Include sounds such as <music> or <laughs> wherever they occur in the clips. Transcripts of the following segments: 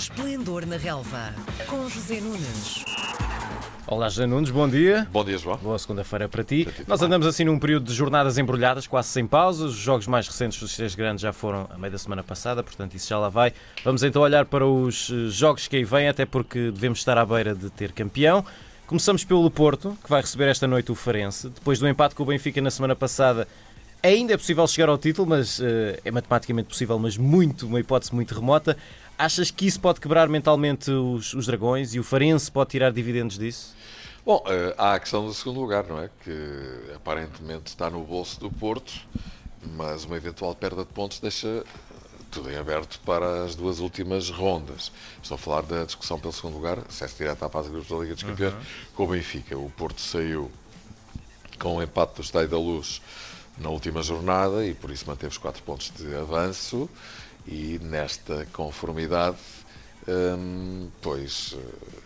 Esplendor na Relva, com José Nunes. Olá, José Nunes, bom dia. Bom dia, João. Boa segunda-feira para ti. Para ti Nós andamos assim num período de jornadas embrulhadas, quase sem pausas. Os jogos mais recentes dos três grandes já foram a meio da semana passada, portanto isso já lá vai. Vamos então olhar para os eh, jogos que aí vêm, até porque devemos estar à beira de ter campeão. Começamos pelo Porto, que vai receber esta noite o Farense. Depois do empate com o Benfica na semana passada, ainda é possível chegar ao título, mas eh, é matematicamente possível, mas muito, uma hipótese muito remota. Achas que isso pode quebrar mentalmente os, os dragões e o Farense pode tirar dividendos disso? Bom, eh, há a questão do segundo lugar, não é? Que aparentemente está no bolso do Porto, mas uma eventual perda de pontos deixa tudo em aberto para as duas últimas rondas. Estou a falar da discussão pelo segundo lugar, acesso direto à fase de grupos da Liga dos Campeões, com o Benfica. O Porto saiu com o empate do Estádio da Luz na última jornada e por isso manteve os 4 pontos de avanço e nesta conformidade, hum, pois, eh,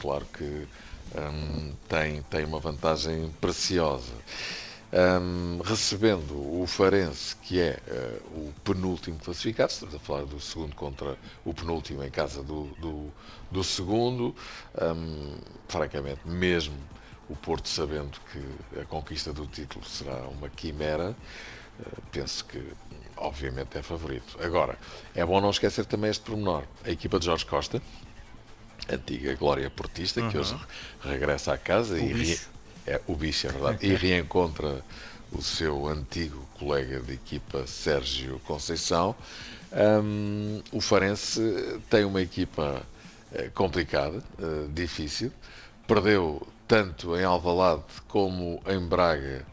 claro que hum, tem, tem uma vantagem preciosa. Hum, recebendo o Farense, que é eh, o penúltimo classificado, estamos a falar do segundo contra o penúltimo em casa do, do, do segundo, hum, francamente, mesmo o Porto sabendo que a conquista do título será uma quimera, eh, penso que obviamente é favorito. Agora, é bom não esquecer também este pormenor. A equipa de Jorge Costa, antiga glória portista, que hoje regressa à casa e re- é o bicho, é verdade, e <laughs> reencontra o seu antigo colega de equipa Sérgio Conceição. Hum, o Farense tem uma equipa eh, complicada, eh, difícil. Perdeu tanto em Alvalade como em Braga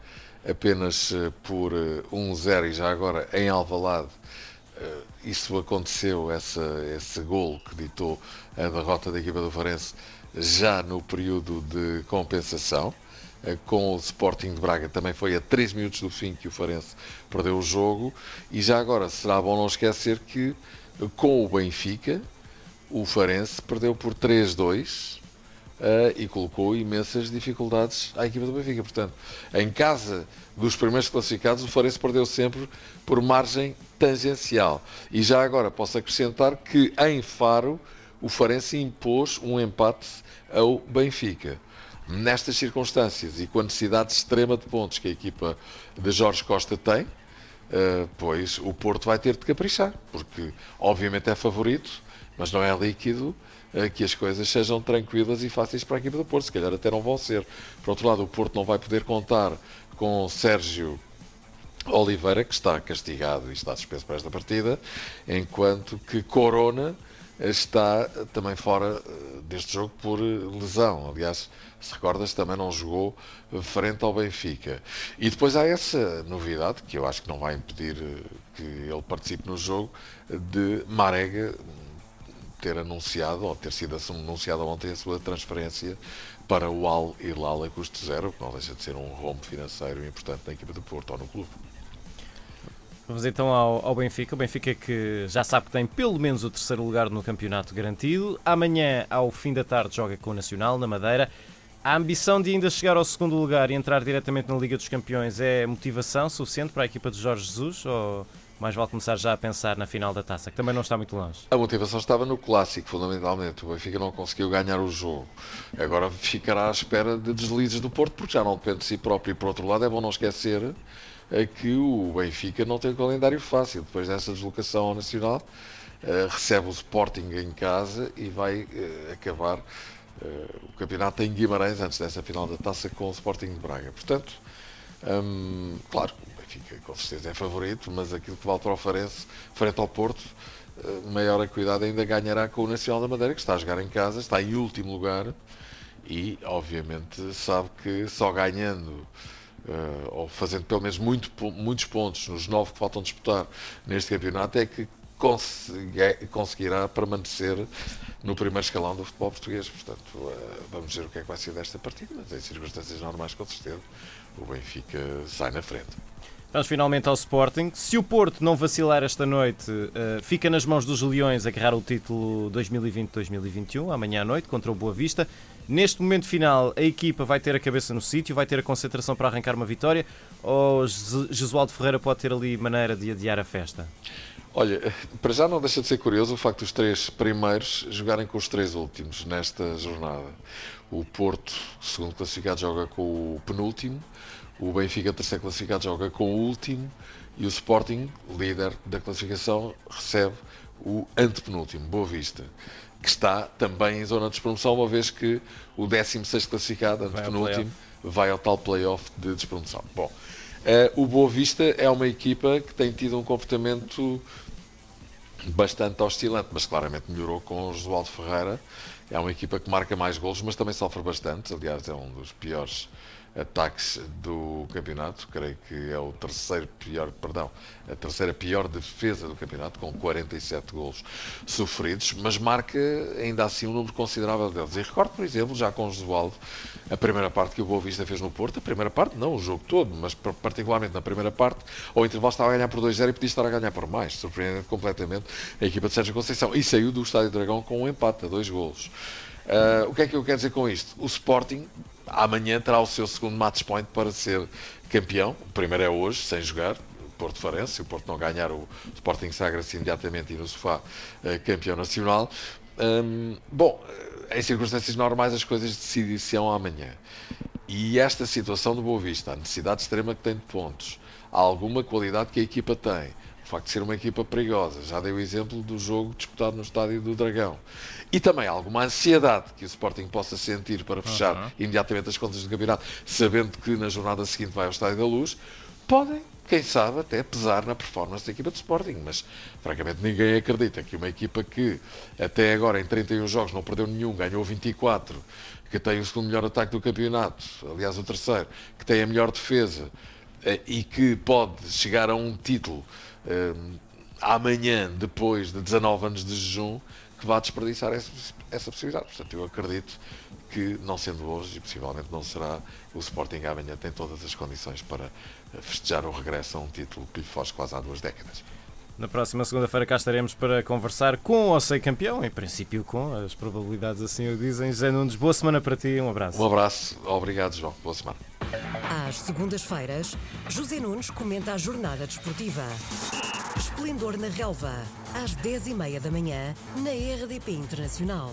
apenas eh, por eh, 1-0 e já agora em Alvalade eh, isso aconteceu, essa, esse gol que ditou a derrota da equipa do Farense já no período de compensação. Eh, Com o Sporting de Braga também foi a 3 minutos do fim que o Farense perdeu o jogo. E já agora será bom não esquecer que eh, com o Benfica o Farense perdeu por 3-2 eh, e colocou imensas dificuldades à equipa do Benfica. Portanto, em casa dos primeiros classificados, o Farense perdeu sempre por margem tangencial. E já agora posso acrescentar que em Faro o Farense impôs um empate ao Benfica. Nestas circunstâncias e com a necessidade extrema de pontos que a equipa de Jorge Costa tem, Uh, pois o Porto vai ter de caprichar, porque obviamente é favorito, mas não é líquido uh, que as coisas sejam tranquilas e fáceis para a equipa do Porto, se calhar até não vão ser. Por outro lado, o Porto não vai poder contar com Sérgio Oliveira, que está castigado e está suspenso para esta partida, enquanto que Corona está também fora eh, deste jogo por eh, lesão. Aliás, se recordas, também não jogou frente ao Benfica. E depois há essa novidade, que eu acho que não vai impedir eh, que ele participe no jogo, de Marega ter anunciado, ou ter sido anunciado ontem, a sua transferência para o Al Hilal a custo zero, que não deixa de ser um rombo financeiro importante na equipa do Porto ou no clube. Vamos então ao, ao Benfica. O Benfica que já sabe que tem pelo menos o terceiro lugar no campeonato garantido. Amanhã, ao fim da tarde, joga com o Nacional, na Madeira. A ambição de ainda chegar ao segundo lugar e entrar diretamente na Liga dos Campeões é motivação suficiente para a equipa de Jorge Jesus? Ou mais vale começar já a pensar na final da taça, que também não está muito longe? A motivação estava no clássico, fundamentalmente. O Benfica não conseguiu ganhar o jogo. Agora ficará à espera de deslizes do Porto, porque já não depende de si próprio. E por outro lado, é bom não esquecer eh, que o Benfica não tem um calendário fácil. Depois dessa deslocação ao Nacional, eh, recebe o Sporting em casa e vai eh, acabar o campeonato em Guimarães antes dessa final da taça com o Sporting de Braga. Portanto, hum, claro, Benfica com certeza é favorito, mas aquilo que vale para o Farense, frente ao Porto, eh, maior cuidado ainda ganhará com o Nacional da Madeira, que está a jogar em casa, está em último lugar e, obviamente, sabe que só ganhando eh, ou fazendo pelo menos muito muitos pontos nos nove que faltam disputar neste campeonato é que consegui- conseguirá permanecer no primeiro escalão do futebol português. Portanto, eh, vamos ver o que é que vai ser desta partida, mas em circunstâncias normais, com certeza, o Benfica sai na frente. Vamos finalmente ao Sporting. Se o Porto não vacilar esta noite, eh, fica nas mãos dos Leões agarrar o título 2020-2021, amanhã à noite, contra o Boa Vista. Neste momento final, a equipa vai ter a cabeça no sítio, vai ter a concentração para arrancar uma vitória ou Jes- Jesualdo Ferreira pode ter ali maneira de adiar a festa? Olha, para já não deixa de ser curioso o facto dos três primeiros jogarem com os três últimos nesta jornada. O Porto, segundo classificado, joga com o penúltimo, o Benfica, terceiro classificado, joga com o último e o Sporting, líder da classificação, recebe o antepenúltimo, Boa Vista, que está também em zona de despromoção, uma vez que o 16 classificado, antepenúltimo, vai ao tal playoff de despromoção. Bom, uh, o Boa Vista é uma equipa que tem tido um comportamento bastante oscilante, mas claramente melhorou com o Josualdo Ferreira. É uma equipa que marca mais golos, mas também sofre bastante. Aliás, é um dos piores ataques do campeonato, creio que é o terceiro pior, perdão, a terceira pior defesa do campeonato, com 47 golos sofridos, mas marca ainda assim um número considerável deles. E recordo, por exemplo, já com o Josualdo, a primeira parte que o Boa Vista fez no Porto, a primeira parte, não o jogo todo, mas particularmente na primeira parte, ao intervalo estava a ganhar por 2-0 e podia estar a ganhar por mais, surpreendendo completamente a equipa de Sérgio Conceição. E saiu do Estádio Dragão com um empate a dois golos. Uh, o que é que eu quero dizer com isto? O Sporting amanhã terá o seu segundo match point para ser campeão. O primeiro é hoje, sem jogar. Porto Farense, se o Porto não ganhar, o Sporting sagra-se imediatamente e no sofá uh, campeão nacional. Um, bom, em circunstâncias normais as coisas decidem-se amanhã. E esta situação do Boa Vista, a necessidade extrema que tem de pontos, alguma qualidade que a equipa tem, o facto de ser uma equipa perigosa. Já dei o exemplo do jogo disputado no estádio do Dragão. E também alguma ansiedade que o Sporting possa sentir para fechar uhum. imediatamente as contas do campeonato, sabendo que na jornada seguinte vai ao Estádio da Luz, podem, quem sabe, até pesar na performance da equipa do Sporting. Mas, francamente, ninguém acredita que uma equipa que até agora em 31 jogos não perdeu nenhum, ganhou 24, que tem o segundo melhor ataque do campeonato, aliás, o terceiro, que tem a melhor defesa eh, e que pode chegar a um título amanhã, depois de 19 anos de jejum, que vá desperdiçar essa, essa possibilidade. Portanto, eu acredito que, não sendo hoje, e possivelmente não será, o Sporting amanhã tem todas as condições para festejar o regresso a um título que lhe foge quase há duas décadas. Na próxima segunda-feira cá estaremos para conversar com ou sem campeão, em princípio com, as probabilidades assim o dizem. José Nunes, boa semana para ti, um abraço. Um abraço, obrigado João, boa semana. Às segundas-feiras, José Nunes comenta a jornada desportiva. Esplendor na Relva, às 10h30 da manhã, na RDP Internacional.